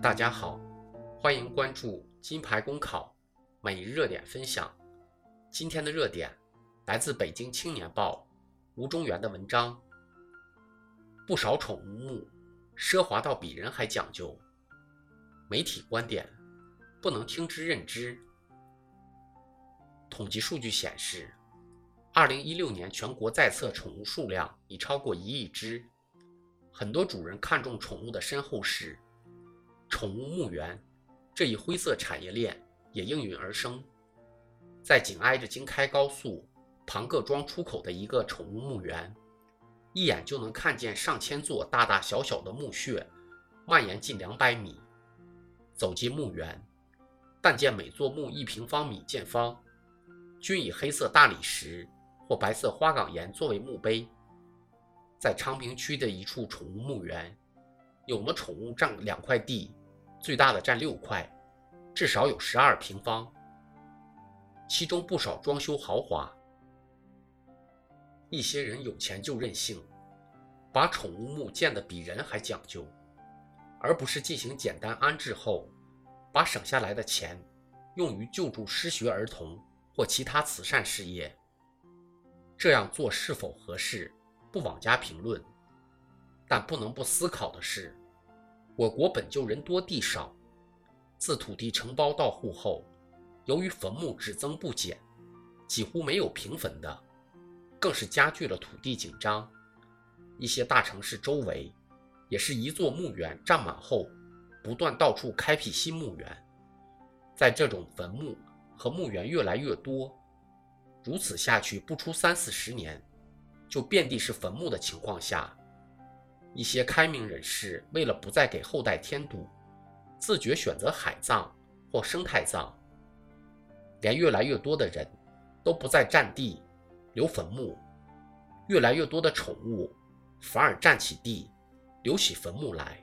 大家好，欢迎关注金牌公考每日热点分享。今天的热点来自北京青年报吴中原的文章。不少宠物墓奢华到比人还讲究。媒体观点不能听之任之。统计数据显示，二零一六年全国在册宠物数量已超过一亿只。很多主人看重宠物的身后事。宠物墓园这一灰色产业链也应运而生，在紧挨着京开高速庞各庄出口的一个宠物墓园，一眼就能看见上千座大大小小的墓穴，蔓延近两百米。走进墓园，但见每座墓一平方米见方，均以黑色大理石或白色花岗岩作为墓碑。在昌平区的一处宠物墓园。有的宠物占两块地，最大的占六块，至少有十二平方。其中不少装修豪华。一些人有钱就任性，把宠物墓建得比人还讲究，而不是进行简单安置后，把省下来的钱用于救助失学儿童或其他慈善事业。这样做是否合适，不妄加评论。但不能不思考的是，我国本就人多地少，自土地承包到户后，由于坟墓只增不减，几乎没有平坟的，更是加剧了土地紧张。一些大城市周围，也是一座墓园占满后，不断到处开辟新墓园。在这种坟墓和墓园越来越多，如此下去，不出三四十年，就遍地是坟墓的情况下。一些开明人士为了不再给后代添堵，自觉选择海葬或生态葬。连越来越多的人都不再占地留坟墓，越来越多的宠物反而占起地留起坟墓来，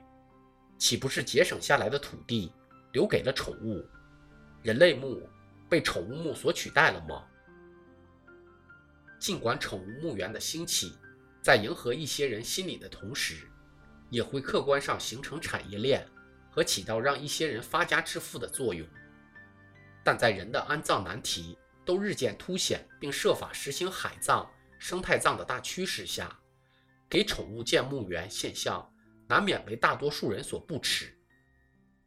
岂不是节省下来的土地留给了宠物？人类墓被宠物墓所取代了吗？尽管宠物墓园的兴起。在迎合一些人心理的同时，也会客观上形成产业链和起到让一些人发家致富的作用。但在人的安葬难题都日渐凸显，并设法实行海葬、生态葬的大趋势下，给宠物建墓园现象难免为大多数人所不齿。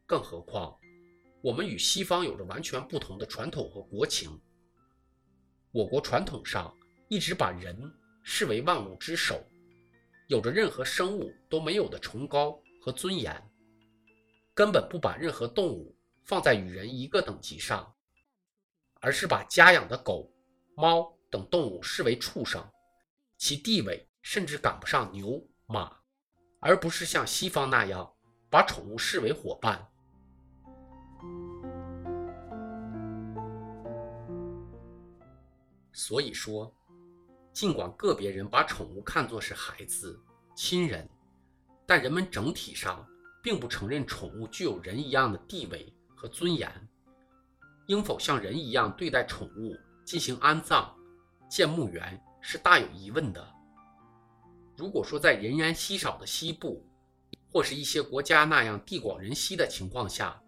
更何况，我们与西方有着完全不同的传统和国情。我国传统上一直把人。视为万物之首，有着任何生物都没有的崇高和尊严，根本不把任何动物放在与人一个等级上，而是把家养的狗、猫等动物视为畜生，其地位甚至赶不上牛马，而不是像西方那样把宠物视为伙伴。所以说。尽管个别人把宠物看作是孩子、亲人，但人们整体上并不承认宠物具有人一样的地位和尊严。应否像人一样对待宠物进行安葬、建墓园，是大有疑问的。如果说在人烟稀少的西部，或是一些国家那样地广人稀的情况下，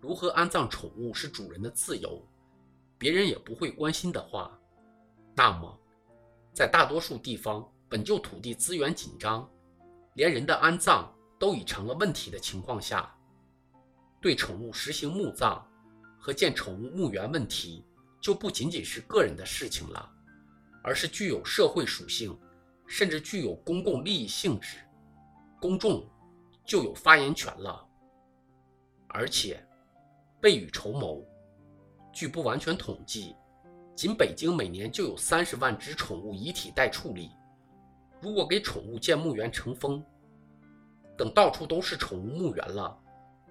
如何安葬宠物是主人的自由，别人也不会关心的话，那么。在大多数地方本就土地资源紧张，连人的安葬都已成了问题的情况下，对宠物实行墓葬和建宠物墓园问题就不仅仅是个人的事情了，而是具有社会属性，甚至具有公共利益性质，公众就有发言权了。而且，未雨绸缪，据不完全统计。仅北京每年就有三十万只宠物遗体待处理。如果给宠物建墓园成风，等到处都是宠物墓园了，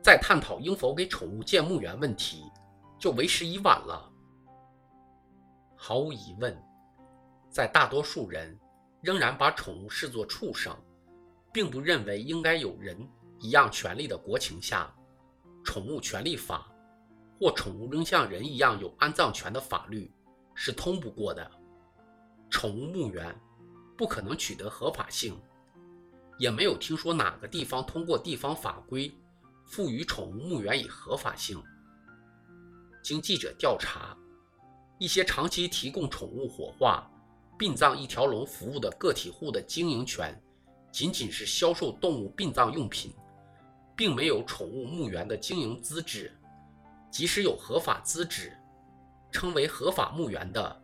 再探讨应否给宠物建墓园问题，就为时已晚了。毫无疑问，在大多数人仍然把宠物视作畜生，并不认为应该有人一样权利的国情下，《宠物权利法》或宠物仍像人一样有安葬权的法律。是通不过的。宠物墓园不可能取得合法性，也没有听说哪个地方通过地方法规赋予宠物墓园以合法性。经记者调查，一些长期提供宠物火化、殡葬一条龙服务的个体户的经营权，仅仅是销售动物殡葬用品，并没有宠物墓园的经营资质。即使有合法资质，称为合法墓园的，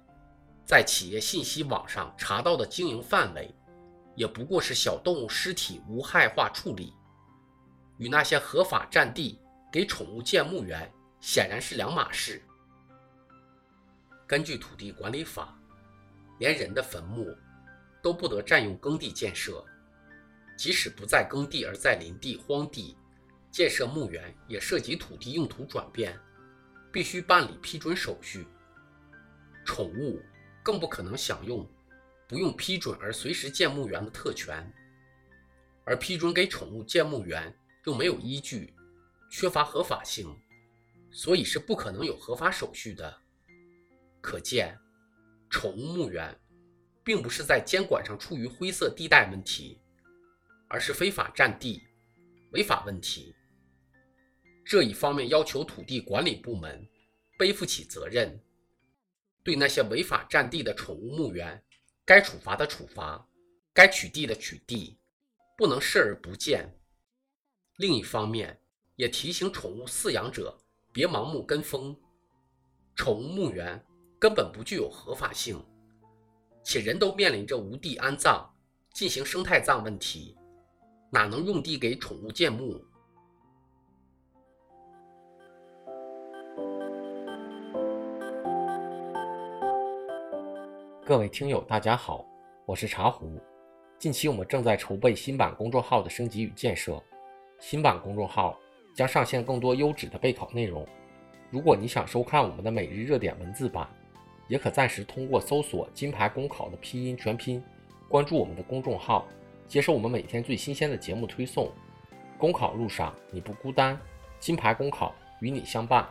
在企业信息网上查到的经营范围，也不过是小动物尸体无害化处理，与那些合法占地给宠物建墓园显然是两码事。根据土地管理法，连人的坟墓都不得占用耕地建设，即使不在耕地而在林地、荒地。建设墓园也涉及土地用途转变，必须办理批准手续。宠物更不可能享用不用批准而随时建墓园的特权，而批准给宠物建墓园又没有依据，缺乏合法性，所以是不可能有合法手续的。可见，宠物墓园并不是在监管上处于灰色地带问题，而是非法占地、违法问题。这一方面要求土地管理部门背负起责任，对那些违法占地的宠物墓园，该处罚的处罚，该取缔的取缔，不能视而不见。另一方面，也提醒宠物饲养者别盲目跟风。宠物墓园根本不具有合法性，且人都面临着无地安葬、进行生态葬问题，哪能用地给宠物建墓？各位听友，大家好，我是茶壶。近期我们正在筹备新版公众号的升级与建设，新版公众号将上线更多优质的备考内容。如果你想收看我们的每日热点文字版，也可暂时通过搜索“金牌公考”的拼音全拼，关注我们的公众号，接受我们每天最新鲜的节目推送。公考路上你不孤单，金牌公考与你相伴。